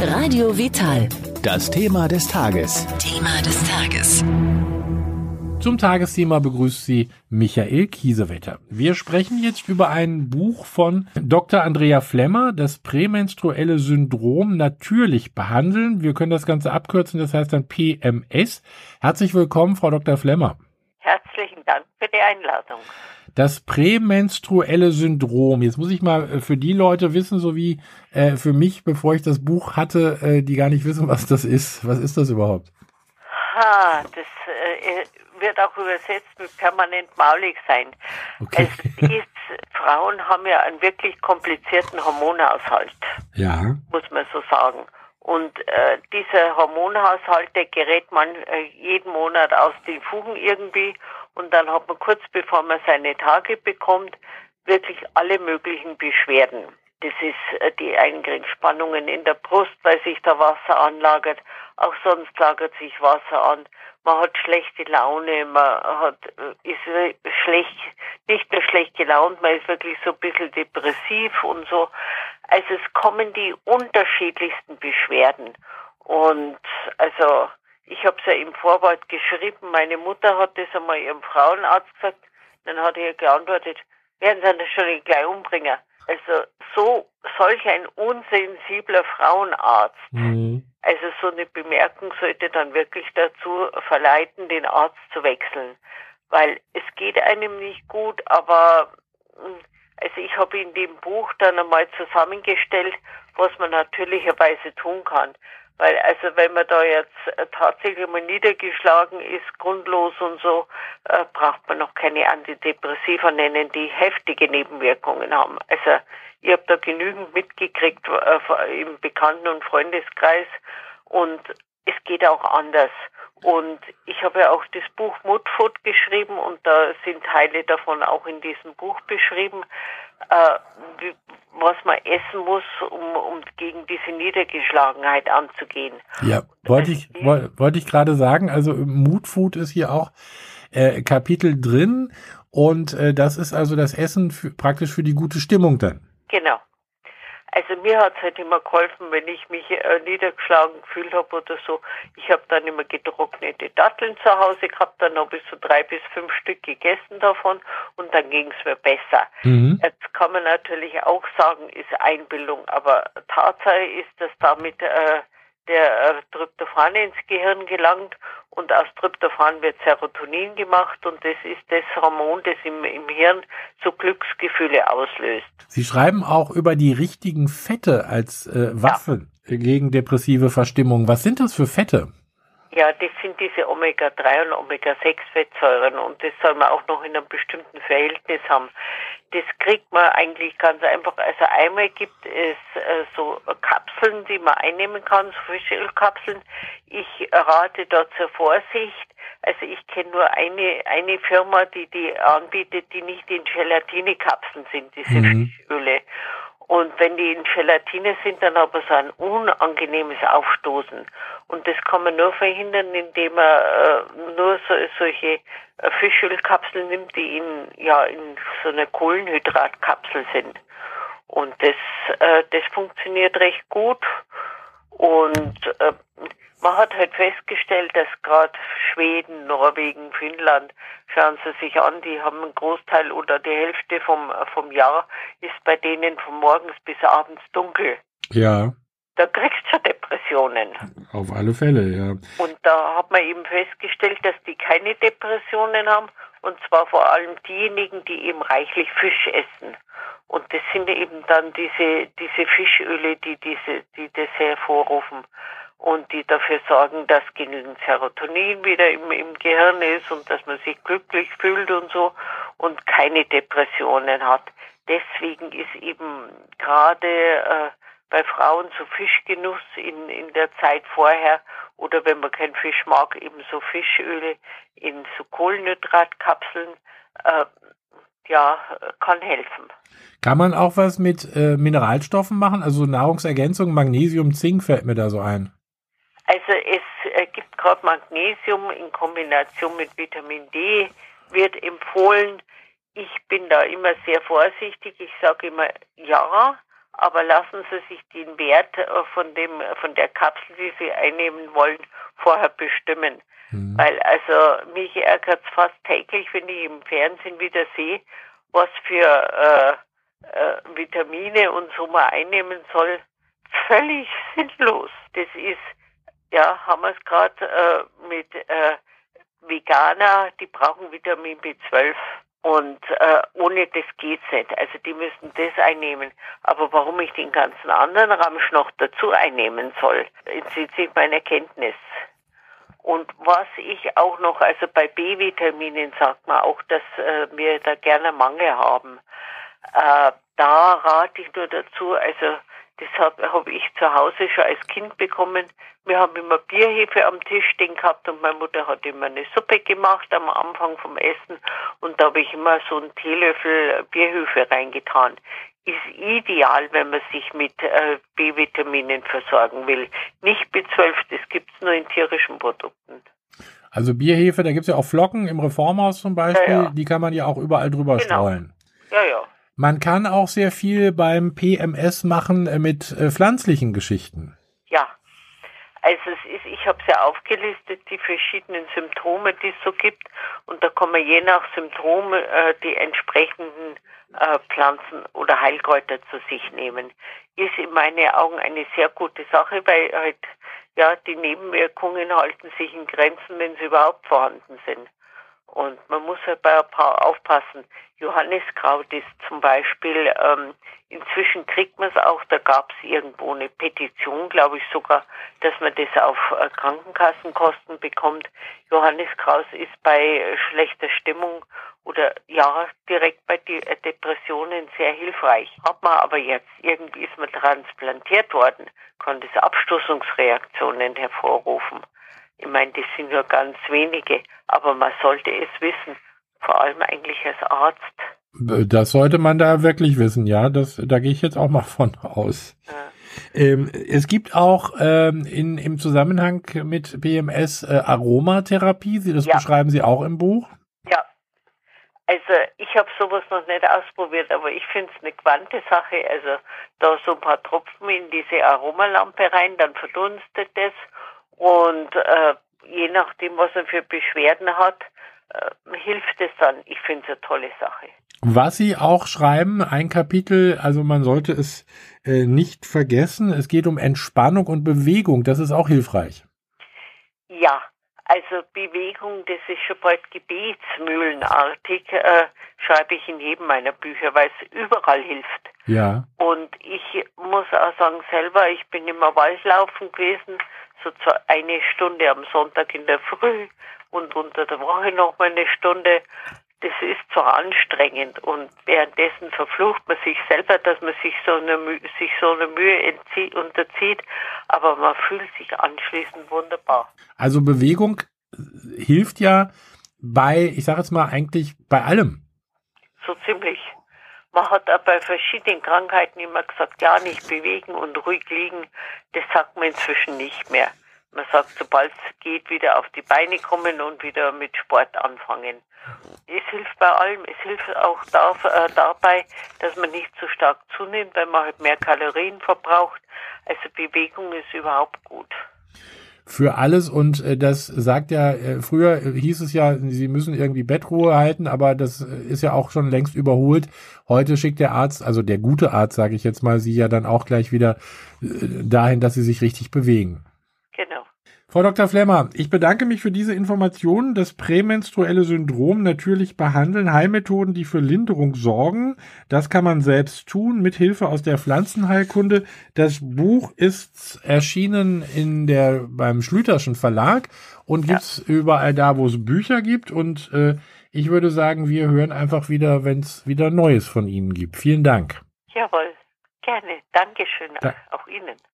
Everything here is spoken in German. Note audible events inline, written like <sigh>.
Radio Vital. Das Thema des Tages. Thema des Tages. Zum Tagesthema begrüßt Sie Michael Kiesewetter. Wir sprechen jetzt über ein Buch von Dr. Andrea Flemmer, das prämenstruelle Syndrom natürlich behandeln. Wir können das Ganze abkürzen, das heißt dann PMS. Herzlich willkommen, Frau Dr. Flemmer. Herzlichen Dank für die Einladung. Das prämenstruelle Syndrom. Jetzt muss ich mal äh, für die Leute wissen, so wie äh, für mich, bevor ich das Buch hatte, äh, die gar nicht wissen, <laughs> was das ist. Was ist das überhaupt? Ha, das äh, wird auch übersetzt mit permanent maulig sein. Okay. Es ist, Frauen haben ja einen wirklich komplizierten Hormonhaushalt, Ja. muss man so sagen. Und äh, dieser Hormonhaushalt, der gerät man äh, jeden Monat aus den Fugen irgendwie und dann hat man kurz bevor man seine Tage bekommt, wirklich alle möglichen Beschwerden. Das ist äh, die Eingangsspannungen in der Brust, weil sich da Wasser anlagert. Auch sonst lagert sich Wasser an. Man hat schlechte Laune, man hat, äh, ist schlecht, nicht nur schlecht gelaunt, man ist wirklich so ein bisschen depressiv und so. Also es kommen die unterschiedlichsten Beschwerden. Und also ich habe es ja im Vorwort geschrieben, meine Mutter hat das einmal ihrem Frauenarzt gesagt, dann hat er geantwortet, werden Sie das schon gleich umbringen. Also so solch ein unsensibler Frauenarzt. Mhm. Also so eine Bemerkung sollte dann wirklich dazu verleiten, den Arzt zu wechseln. Weil es geht einem nicht gut, aber mh, also ich habe in dem Buch dann einmal zusammengestellt, was man natürlicherweise tun kann. Weil also wenn man da jetzt äh, tatsächlich mal niedergeschlagen ist, grundlos und so, äh, braucht man noch keine Antidepressiva nennen, die heftige Nebenwirkungen haben. Also ich habe da genügend mitgekriegt äh, im Bekannten- und Freundeskreis und es geht auch anders. Und ich habe ja auch das Buch Mutfood geschrieben und da sind Teile davon auch in diesem Buch beschrieben, äh, wie, was man essen muss, um, um gegen diese Niedergeschlagenheit anzugehen. Ja, wollte ich, woll- wollte ich gerade sagen, also Moodfood ist hier auch äh, Kapitel drin und äh, das ist also das Essen für, praktisch für die gute Stimmung dann. Genau. Also mir hat's halt immer geholfen, wenn ich mich äh, niedergeschlagen gefühlt habe oder so. Ich habe dann immer getrocknete Datteln zu Hause gehabt, dann habe ich so drei bis fünf Stück gegessen davon und dann ging's mir besser. Mhm. Jetzt kann man natürlich auch sagen, ist Einbildung, aber Tatsache ist, dass damit äh, der äh, Tryptophan ins Gehirn gelangt und aus Tryptophan wird Serotonin gemacht und das ist das Hormon, das im, im Hirn so Glücksgefühle auslöst. Sie schreiben auch über die richtigen Fette als äh, Waffen gegen depressive Verstimmung. Was sind das für Fette? Ja, das sind diese Omega-3 und Omega-6-Fettsäuren und das soll man auch noch in einem bestimmten Verhältnis haben. Das kriegt man eigentlich ganz einfach. Also einmal gibt es äh, so Kapseln, die man einnehmen kann, so Fischölkapseln. Ich rate da zur Vorsicht. Also ich kenne nur eine, eine Firma, die die anbietet, die nicht in Gelatinekapseln sind, diese Mhm. Fischöle. Und wenn die in Gelatine sind, dann man so ein unangenehmes Aufstoßen. Und das kann man nur verhindern, indem man äh, nur so, solche äh, Fischölkapseln nimmt, die in, ja, in so einer Kohlenhydratkapsel sind. Und das, äh, das funktioniert recht gut. Und äh, man hat halt festgestellt, dass gerade Schweden, Norwegen, Finnland, schauen Sie sich an, die haben einen Großteil oder die Hälfte vom, vom Jahr ist bei denen von morgens bis abends dunkel. Ja, Da kriegst du Depressionen. auf alle Fälle, ja. Und da hat man eben festgestellt, dass die keine Depressionen haben. Und zwar vor allem diejenigen, die eben reichlich Fisch essen. Und das sind eben dann diese, diese Fischöle, die diese, die das hervorrufen und die dafür sorgen, dass genügend Serotonin wieder im, im Gehirn ist und dass man sich glücklich fühlt und so und keine Depressionen hat. Deswegen ist eben gerade äh, bei Frauen so Fischgenuss in, in der Zeit vorher oder wenn man keinen Fisch mag, eben so Fischöle in so Kohlenhydratkapseln, äh, ja, kann helfen. Kann man auch was mit äh, Mineralstoffen machen? Also Nahrungsergänzung, Magnesium, Zink fällt mir da so ein. Also es äh, gibt gerade Magnesium in Kombination mit Vitamin D, wird empfohlen. Ich bin da immer sehr vorsichtig. Ich sage immer ja, aber lassen Sie sich den Wert äh, von dem, von der Kapsel, die Sie einnehmen wollen, vorher bestimmen. Mhm. Weil also mich ärgert es fast täglich, wenn ich im Fernsehen wieder sehe, was für äh, äh, Vitamine und so man einnehmen soll. Völlig <laughs> sinnlos. Das ist, ja, haben wir es gerade äh, mit äh, Veganer, die brauchen Vitamin B12. Und äh, ohne das geht's nicht. Also die müssen das einnehmen. Aber warum ich den ganzen anderen Ramsch noch dazu einnehmen soll, entzieht sich meiner Kenntnis. Und was ich auch noch, also bei B-Vitaminen sagt man auch, dass äh, wir da gerne Mangel haben. Äh, da rate ich nur dazu, also das habe hab ich zu Hause schon als Kind bekommen. Wir haben immer Bierhefe am Tisch stehen gehabt und meine Mutter hat immer eine Suppe gemacht am Anfang vom Essen und da habe ich immer so einen Teelöffel Bierhefe reingetan. Ist ideal, wenn man sich mit äh, B-Vitaminen versorgen will. Nicht B12, das gibt's nur in tierischen Produkten. Also Bierhefe, da gibt's ja auch Flocken im Reformhaus zum Beispiel, ja, ja. die kann man ja auch überall drüber genau. streuen. Ja, ja. Man kann auch sehr viel beim PMS machen äh, mit äh, pflanzlichen Geschichten. Also es ist, ich habe es ja aufgelistet, die verschiedenen Symptome, die es so gibt. Und da kann man je nach Symptom äh, die entsprechenden äh, Pflanzen oder Heilkräuter zu sich nehmen. Ist in meinen Augen eine sehr gute Sache, weil halt ja die Nebenwirkungen halten sich in Grenzen, wenn sie überhaupt vorhanden sind. Und man muss halt bei ein paar aufpassen. Johanniskraut ist zum Beispiel, ähm, inzwischen kriegt man es auch, da gab es irgendwo eine Petition, glaube ich sogar, dass man das auf äh, Krankenkassenkosten bekommt. Johanniskraut ist bei äh, schlechter Stimmung oder ja, direkt bei De äh, Depressionen sehr hilfreich. Hat man aber jetzt, irgendwie ist man transplantiert worden, kann das Abstoßungsreaktionen hervorrufen. Ich meine, das sind nur ganz wenige, aber man sollte es wissen, vor allem eigentlich als Arzt. Das sollte man da wirklich wissen, ja. Das, da gehe ich jetzt auch mal von aus. Ja. Ähm, es gibt auch ähm, in, im Zusammenhang mit BMS äh, Aromatherapie. Sie, das ja. beschreiben Sie auch im Buch. Ja. Also ich habe sowas noch nicht ausprobiert, aber ich finde es eine quante Sache. Also da so ein paar Tropfen in diese Aromalampe rein, dann verdunstet es und äh, je nachdem, was er für Beschwerden hat, äh, hilft es dann. Ich finde es eine tolle Sache. Was Sie auch schreiben, ein Kapitel, also man sollte es äh, nicht vergessen, es geht um Entspannung und Bewegung, das ist auch hilfreich. Ja, also Bewegung, das ist schon bald gebetsmühlenartig, äh, schreibe ich in jedem meiner Bücher, weil es überall hilft. Ja. Und ich muss auch sagen, selber, ich bin immer Waldlaufen gewesen, so eine Stunde am Sonntag in der Früh und unter der Woche noch mal eine Stunde. Das ist zwar anstrengend und währenddessen verflucht man sich selber, dass man sich so eine, sich so eine Mühe entzieht, unterzieht, aber man fühlt sich anschließend wunderbar. Also Bewegung hilft ja bei, ich sage jetzt mal eigentlich bei allem. So ziemlich. Man hat auch bei verschiedenen Krankheiten immer gesagt, ja, nicht bewegen und ruhig liegen. Das sagt man inzwischen nicht mehr. Man sagt, sobald es geht, wieder auf die Beine kommen und wieder mit Sport anfangen. Es hilft bei allem. Es hilft auch da, äh, dabei, dass man nicht zu stark zunimmt, weil man halt mehr Kalorien verbraucht. Also Bewegung ist überhaupt gut für alles und äh, das sagt ja, äh, früher hieß es ja, sie müssen irgendwie Bettruhe halten, aber das äh, ist ja auch schon längst überholt. Heute schickt der Arzt, also der gute Arzt, sage ich jetzt mal, sie ja dann auch gleich wieder dahin, dass sie sich richtig bewegen. Frau Dr. Flemmer, ich bedanke mich für diese Informationen. Das prämenstruelle Syndrom natürlich behandeln, Heilmethoden, die für Linderung sorgen. Das kann man selbst tun mit Hilfe aus der Pflanzenheilkunde. Das Buch ist erschienen in der beim Schlüterschen Verlag und ja. gibt's überall da, wo es Bücher gibt. Und äh, ich würde sagen, wir hören einfach wieder, wenn es wieder Neues von Ihnen gibt. Vielen Dank. Jawohl, gerne. Dankeschön da auch Ihnen.